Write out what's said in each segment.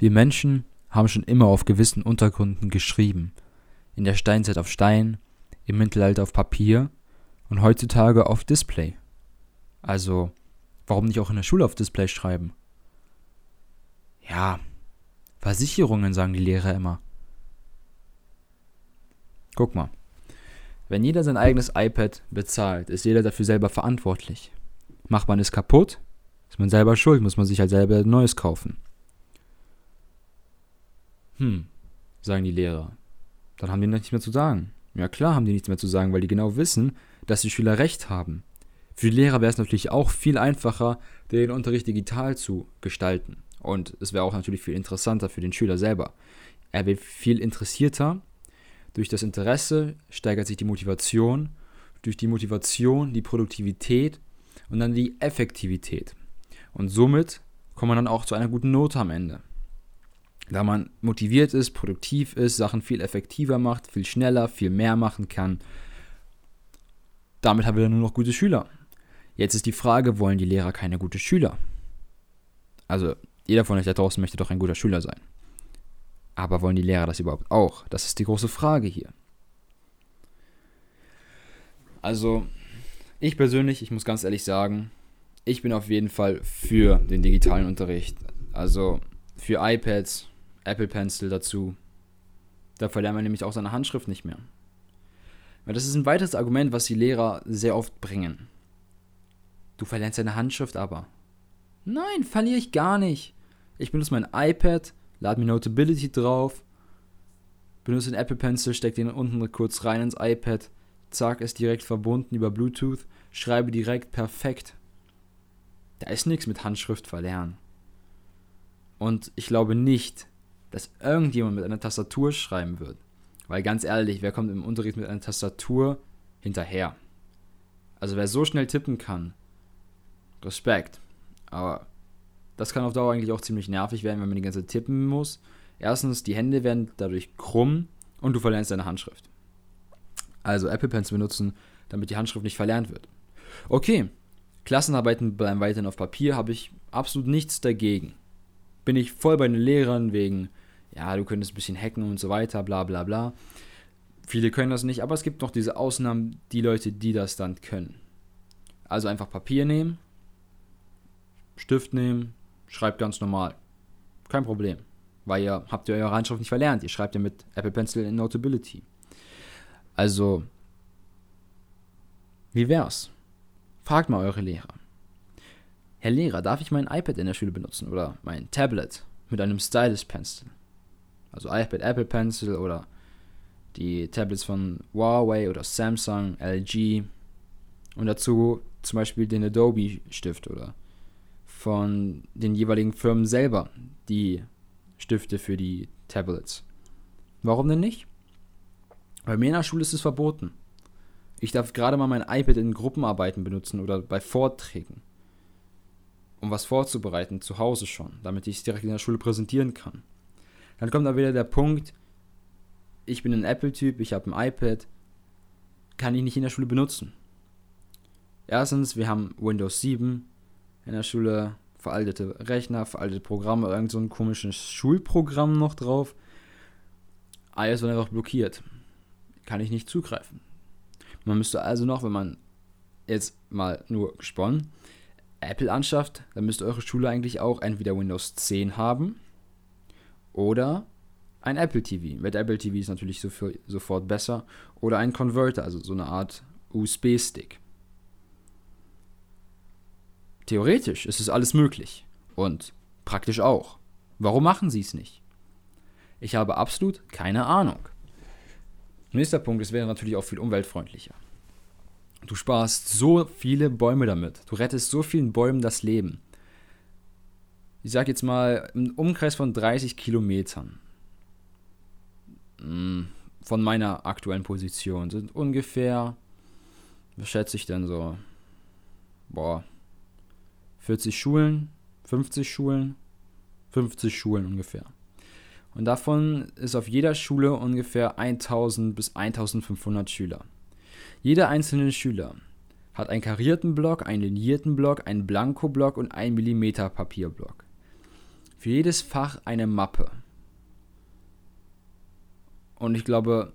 Wir Menschen haben schon immer auf gewissen Untergründen geschrieben. In der Steinzeit auf Stein, im Mittelalter auf Papier und heutzutage auf Display. Also, warum nicht auch in der Schule auf Display schreiben? Ja, Versicherungen, sagen die Lehrer immer. Guck mal. Wenn jeder sein eigenes iPad bezahlt, ist jeder dafür selber verantwortlich. Macht man es kaputt, ist man selber schuld, muss man sich halt selber ein neues kaufen. Hm, sagen die Lehrer. Dann haben die nichts mehr zu sagen. Ja klar haben die nichts mehr zu sagen, weil die genau wissen, dass die Schüler recht haben. Für die Lehrer wäre es natürlich auch viel einfacher, den Unterricht digital zu gestalten. Und es wäre auch natürlich viel interessanter für den Schüler selber. Er wird viel interessierter durch das Interesse steigert sich die Motivation, durch die Motivation die Produktivität und dann die Effektivität. Und somit kommt man dann auch zu einer guten Note am Ende. Da man motiviert ist, produktiv ist, Sachen viel effektiver macht, viel schneller, viel mehr machen kann. Damit haben wir dann nur noch gute Schüler. Jetzt ist die Frage, wollen die Lehrer keine guten Schüler? Also jeder von euch da draußen möchte doch ein guter Schüler sein. Aber wollen die Lehrer das überhaupt auch? Das ist die große Frage hier. Also, ich persönlich, ich muss ganz ehrlich sagen, ich bin auf jeden Fall für den digitalen Unterricht. Also für iPads, Apple Pencil dazu. Da verlernt man nämlich auch seine Handschrift nicht mehr. Weil das ist ein weiteres Argument, was die Lehrer sehr oft bringen. Du verlernst deine Handschrift aber. Nein, verliere ich gar nicht. Ich benutze mein iPad, lade mir Notability drauf, benutze den Apple Pencil, stecke den unten kurz rein ins iPad, zack, ist direkt verbunden über Bluetooth, schreibe direkt perfekt. Da ist nichts mit Handschrift verlernen. Und ich glaube nicht, dass irgendjemand mit einer Tastatur schreiben wird. Weil ganz ehrlich, wer kommt im Unterricht mit einer Tastatur hinterher? Also wer so schnell tippen kann, Respekt. Aber das kann auf Dauer eigentlich auch ziemlich nervig werden, wenn man die ganze Zeit tippen muss. Erstens, die Hände werden dadurch krumm und du verlernst deine Handschrift. Also Apple Pens benutzen, damit die Handschrift nicht verlernt wird. Okay, Klassenarbeiten bleiben weiterhin auf Papier, habe ich absolut nichts dagegen. Bin ich voll bei den Lehrern wegen, ja, du könntest ein bisschen hacken und so weiter, bla bla bla. Viele können das nicht, aber es gibt noch diese Ausnahmen, die Leute, die das dann können. Also einfach Papier nehmen, Stift nehmen, schreibt ganz normal. Kein Problem. Weil ihr habt ja eure Handschrift nicht verlernt. Ihr schreibt ja mit Apple Pencil in Notability. Also, wie wär's? Fragt mal eure Lehrer. Herr Lehrer, darf ich mein iPad in der Schule benutzen oder mein Tablet mit einem Stylus Pencil? Also iPad, Apple Pencil oder die Tablets von Huawei oder Samsung, LG und dazu zum Beispiel den Adobe Stift oder von den jeweiligen Firmen selber die Stifte für die Tablets. Warum denn nicht? Bei mir in der Schule ist es verboten. Ich darf gerade mal mein iPad in Gruppenarbeiten benutzen oder bei Vorträgen, um was vorzubereiten, zu Hause schon, damit ich es direkt in der Schule präsentieren kann. Dann kommt da wieder der Punkt, ich bin ein Apple-Typ, ich habe ein iPad, kann ich nicht in der Schule benutzen. Erstens, wir haben Windows 7, in der Schule veraltete Rechner, veraltete Programme, irgend so ein komisches Schulprogramm noch drauf. Alles wird einfach blockiert. Kann ich nicht zugreifen. Man müsste also noch, wenn man jetzt mal nur gesponnen, Apple anschafft, dann müsste eure Schule eigentlich auch entweder Windows 10 haben oder ein Apple TV. Mit Apple TV ist natürlich sofort besser. Oder ein Converter, also so eine Art USB-Stick. Theoretisch ist es alles möglich. Und praktisch auch. Warum machen sie es nicht? Ich habe absolut keine Ahnung. Nächster Punkt, es wäre natürlich auch viel umweltfreundlicher. Du sparst so viele Bäume damit. Du rettest so vielen Bäumen das Leben. Ich sag jetzt mal, im Umkreis von 30 Kilometern hm, von meiner aktuellen Position sind ungefähr, was schätze ich denn so? Boah, 40 Schulen, 50 Schulen, 50 Schulen ungefähr. Und davon ist auf jeder Schule ungefähr 1000 bis 1500 Schüler. Jeder einzelne Schüler hat einen karierten Block, einen linierten Block, einen Blankoblock und einen Millimeter Papierblock. Für jedes Fach eine Mappe. Und ich glaube,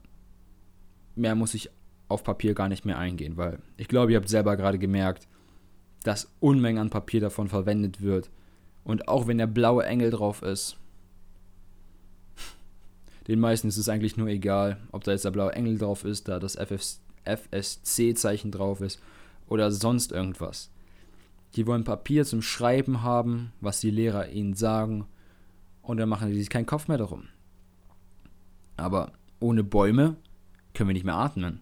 mehr muss ich auf Papier gar nicht mehr eingehen, weil ich glaube, ihr habt selber gerade gemerkt, dass Unmengen an Papier davon verwendet wird. Und auch wenn der blaue Engel drauf ist, den meisten ist es eigentlich nur egal, ob da jetzt der blaue Engel drauf ist, da das FSC-Zeichen drauf ist oder sonst irgendwas. Die wollen Papier zum Schreiben haben, was die Lehrer ihnen sagen, und dann machen die sich keinen Kopf mehr darum. Aber ohne Bäume können wir nicht mehr atmen.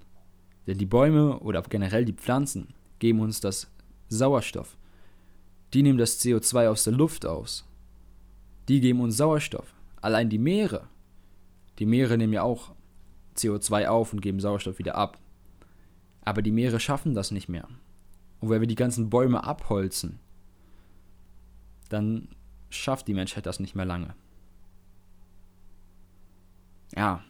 Denn die Bäume oder generell die Pflanzen geben uns das Sauerstoff. Die nehmen das CO2 aus der Luft aus. Die geben uns Sauerstoff. Allein die Meere. Die Meere nehmen ja auch CO2 auf und geben Sauerstoff wieder ab. Aber die Meere schaffen das nicht mehr. Und wenn wir die ganzen Bäume abholzen, dann schafft die Menschheit das nicht mehr lange. Ja,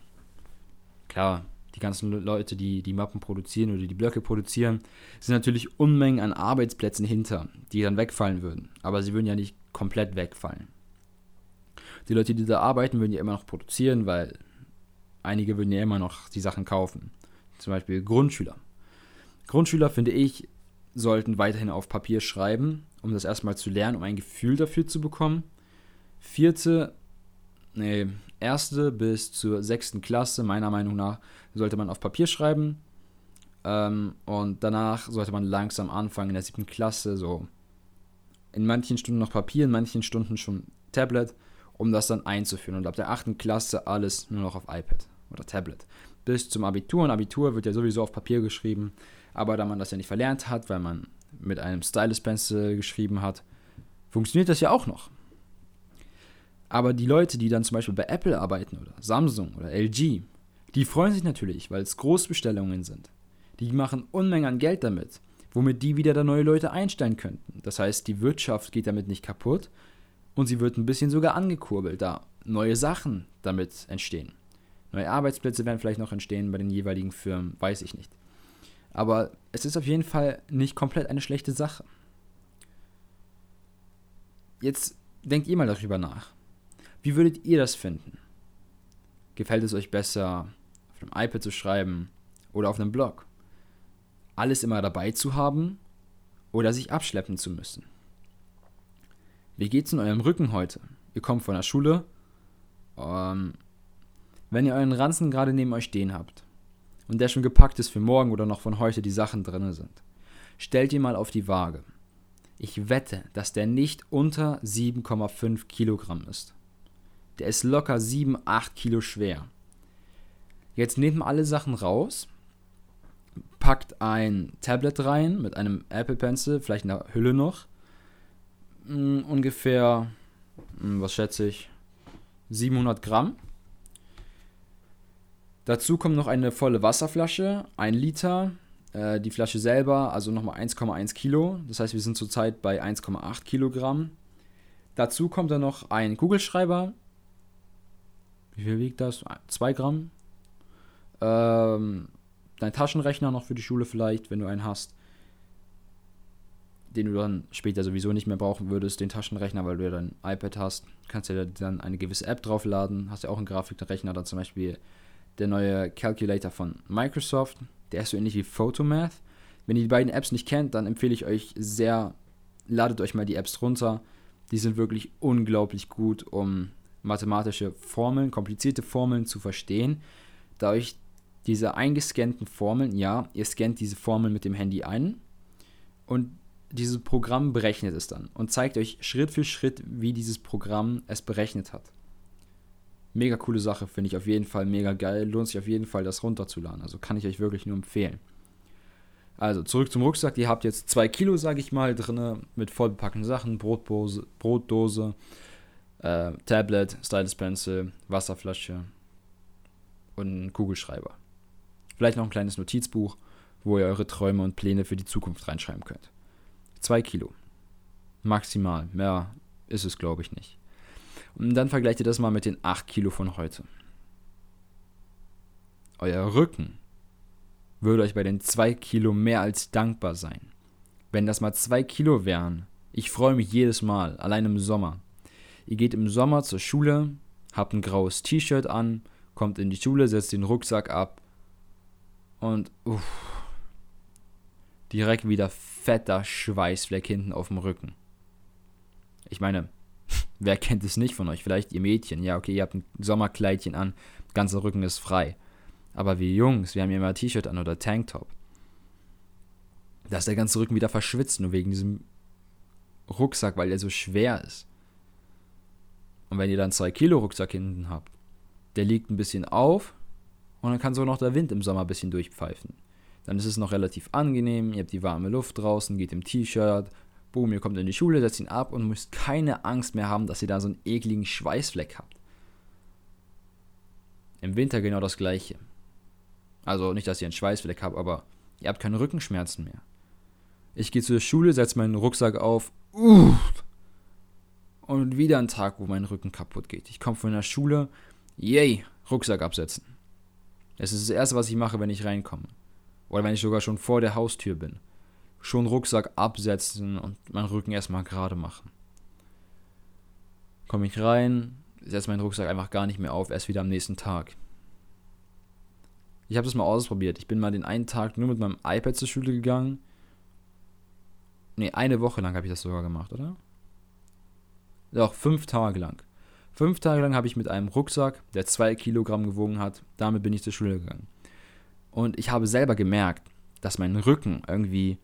klar, die ganzen Leute, die die Mappen produzieren oder die Blöcke produzieren, sind natürlich Unmengen an Arbeitsplätzen hinter, die dann wegfallen würden. Aber sie würden ja nicht komplett wegfallen. Die Leute, die da arbeiten, würden ja immer noch produzieren, weil einige würden ja immer noch die Sachen kaufen. Zum Beispiel Grundschüler. Grundschüler, finde ich, sollten weiterhin auf Papier schreiben, um das erstmal zu lernen, um ein Gefühl dafür zu bekommen. Vierte, nee, erste bis zur sechsten Klasse, meiner Meinung nach, sollte man auf Papier schreiben. Ähm, und danach sollte man langsam anfangen in der siebten Klasse, so in manchen Stunden noch Papier, in manchen Stunden schon Tablet, um das dann einzuführen. Und ab der achten Klasse alles nur noch auf iPad oder Tablet. Bis zum Abitur. Und Abitur wird ja sowieso auf Papier geschrieben. Aber da man das ja nicht verlernt hat, weil man mit einem Stylus Pencil geschrieben hat, funktioniert das ja auch noch. Aber die Leute, die dann zum Beispiel bei Apple arbeiten oder Samsung oder LG, die freuen sich natürlich, weil es Großbestellungen sind. Die machen Unmengen an Geld damit, womit die wieder da neue Leute einstellen könnten. Das heißt, die Wirtschaft geht damit nicht kaputt und sie wird ein bisschen sogar angekurbelt, da neue Sachen damit entstehen. Neue Arbeitsplätze werden vielleicht noch entstehen bei den jeweiligen Firmen, weiß ich nicht. Aber es ist auf jeden Fall nicht komplett eine schlechte Sache. Jetzt denkt ihr mal darüber nach. Wie würdet ihr das finden? Gefällt es euch besser, auf einem iPad zu schreiben oder auf einem Blog? Alles immer dabei zu haben oder sich abschleppen zu müssen? Wie geht's in eurem Rücken heute? Ihr kommt von der Schule. Ähm, wenn ihr euren Ranzen gerade neben euch stehen habt und der schon gepackt ist für morgen oder noch von heute die Sachen drin sind, stellt ihn mal auf die Waage. Ich wette, dass der nicht unter 7,5 Kilogramm ist. Der ist locker 7, 8 Kilo schwer. Jetzt nehmt mal alle Sachen raus, packt ein Tablet rein mit einem Apple Pencil, vielleicht einer Hülle noch. Mm, ungefähr, mm, was schätze ich, 700 Gramm. Dazu kommt noch eine volle Wasserflasche, ein Liter. Äh, die Flasche selber, also nochmal 1,1 Kilo. Das heißt, wir sind zurzeit bei 1,8 Kilogramm. Dazu kommt dann noch ein Kugelschreiber, wie viel wiegt das? 2 Gramm. Ähm, dein Taschenrechner noch für die Schule vielleicht, wenn du einen hast. Den du dann später sowieso nicht mehr brauchen würdest, den Taschenrechner, weil du ja dein iPad hast. Kannst ja dann eine gewisse App draufladen. Hast ja auch einen Grafikrechner, dann zum Beispiel der neue Calculator von Microsoft. Der ist so ähnlich wie Photomath. Wenn ihr die beiden Apps nicht kennt, dann empfehle ich euch sehr, ladet euch mal die Apps runter. Die sind wirklich unglaublich gut, um mathematische Formeln, komplizierte Formeln zu verstehen, da euch diese eingescannten Formeln, ja, ihr scannt diese Formeln mit dem Handy ein und dieses Programm berechnet es dann und zeigt euch Schritt für Schritt, wie dieses Programm es berechnet hat. Mega coole Sache, finde ich auf jeden Fall mega geil. Lohnt sich auf jeden Fall, das runterzuladen. Also kann ich euch wirklich nur empfehlen. Also zurück zum Rucksack. Ihr habt jetzt zwei Kilo, sage ich mal, drin mit vollbepackten Sachen, Brotdose, Brotdose äh, Tablet, Stylus Pencil, Wasserflasche und einen Kugelschreiber. Vielleicht noch ein kleines Notizbuch, wo ihr eure Träume und Pläne für die Zukunft reinschreiben könnt. Zwei Kilo. Maximal. Mehr ist es, glaube ich, nicht. Und dann vergleicht ihr das mal mit den 8 Kilo von heute. Euer Rücken würde euch bei den 2 Kilo mehr als dankbar sein. Wenn das mal 2 Kilo wären, ich freue mich jedes Mal, allein im Sommer, Ihr geht im Sommer zur Schule, habt ein graues T-Shirt an, kommt in die Schule, setzt den Rucksack ab und uff, direkt wieder fetter Schweißfleck hinten auf dem Rücken. Ich meine, wer kennt es nicht von euch? Vielleicht ihr Mädchen. Ja, okay, ihr habt ein Sommerkleidchen an, ganzer Rücken ist frei. Aber wir Jungs, wir haben ja immer T-Shirt an oder Tanktop. Da ist der ganze Rücken wieder verschwitzt, nur wegen diesem Rucksack, weil der so schwer ist. Und wenn ihr dann 2 Kilo Rucksack hinten habt, der liegt ein bisschen auf und dann kann so noch der Wind im Sommer ein bisschen durchpfeifen. Dann ist es noch relativ angenehm, ihr habt die warme Luft draußen, geht im T-Shirt, boom, ihr kommt in die Schule, setzt ihn ab und müsst keine Angst mehr haben, dass ihr da so einen ekligen Schweißfleck habt. Im Winter genau das gleiche. Also nicht, dass ihr einen Schweißfleck habt, aber ihr habt keine Rückenschmerzen mehr. Ich gehe zur Schule, setze meinen Rucksack auf. Uff, und wieder ein Tag, wo mein Rücken kaputt geht. Ich komme von der Schule. Yay, Rucksack absetzen. Es ist das erste, was ich mache, wenn ich reinkomme. Oder wenn ich sogar schon vor der Haustür bin. Schon Rucksack absetzen und meinen Rücken erstmal gerade machen. Komme ich rein, setze meinen Rucksack einfach gar nicht mehr auf, erst wieder am nächsten Tag. Ich habe das mal ausprobiert. Ich bin mal den einen Tag nur mit meinem iPad zur Schule gegangen. Ne, eine Woche lang habe ich das sogar gemacht, oder? Doch, fünf Tage lang. Fünf Tage lang habe ich mit einem Rucksack, der zwei Kilogramm gewogen hat, damit bin ich zur Schule gegangen. Und ich habe selber gemerkt, dass mein Rücken irgendwie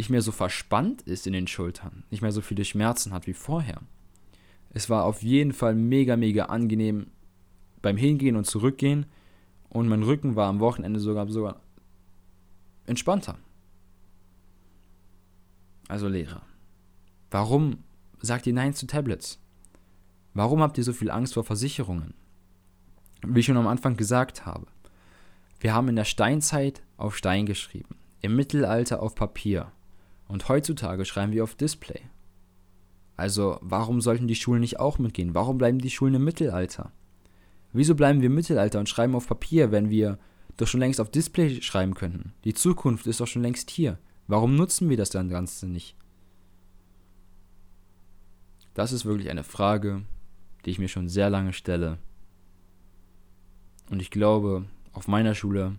nicht mehr so verspannt ist in den Schultern, nicht mehr so viele Schmerzen hat wie vorher. Es war auf jeden Fall mega, mega angenehm beim Hingehen und Zurückgehen und mein Rücken war am Wochenende sogar, sogar entspannter. Also Lehrer, warum sagt ihr Nein zu Tablets? Warum habt ihr so viel Angst vor Versicherungen? Wie ich schon am Anfang gesagt habe, wir haben in der Steinzeit auf Stein geschrieben, im Mittelalter auf Papier und heutzutage schreiben wir auf Display. Also warum sollten die Schulen nicht auch mitgehen? Warum bleiben die Schulen im Mittelalter? Wieso bleiben wir im Mittelalter und schreiben auf Papier, wenn wir doch schon längst auf Display schreiben könnten? Die Zukunft ist doch schon längst hier. Warum nutzen wir das dann Ganze nicht? Das ist wirklich eine Frage, die ich mir schon sehr lange stelle. Und ich glaube, auf meiner Schule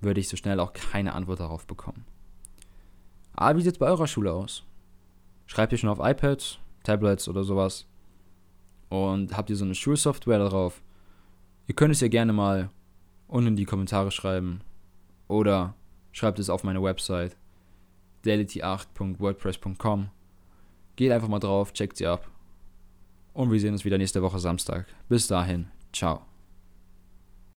würde ich so schnell auch keine Antwort darauf bekommen. Aber wie sieht es bei eurer Schule aus? Schreibt ihr schon auf iPads, Tablets oder sowas? Und habt ihr so eine Schulsoftware darauf? Ihr könnt es ja gerne mal unten in die Kommentare schreiben. Oder schreibt es auf meine Website dailyti8.wordpress.com. Geht einfach mal drauf, checkt sie ab. Und wir sehen uns wieder nächste Woche Samstag. Bis dahin, ciao.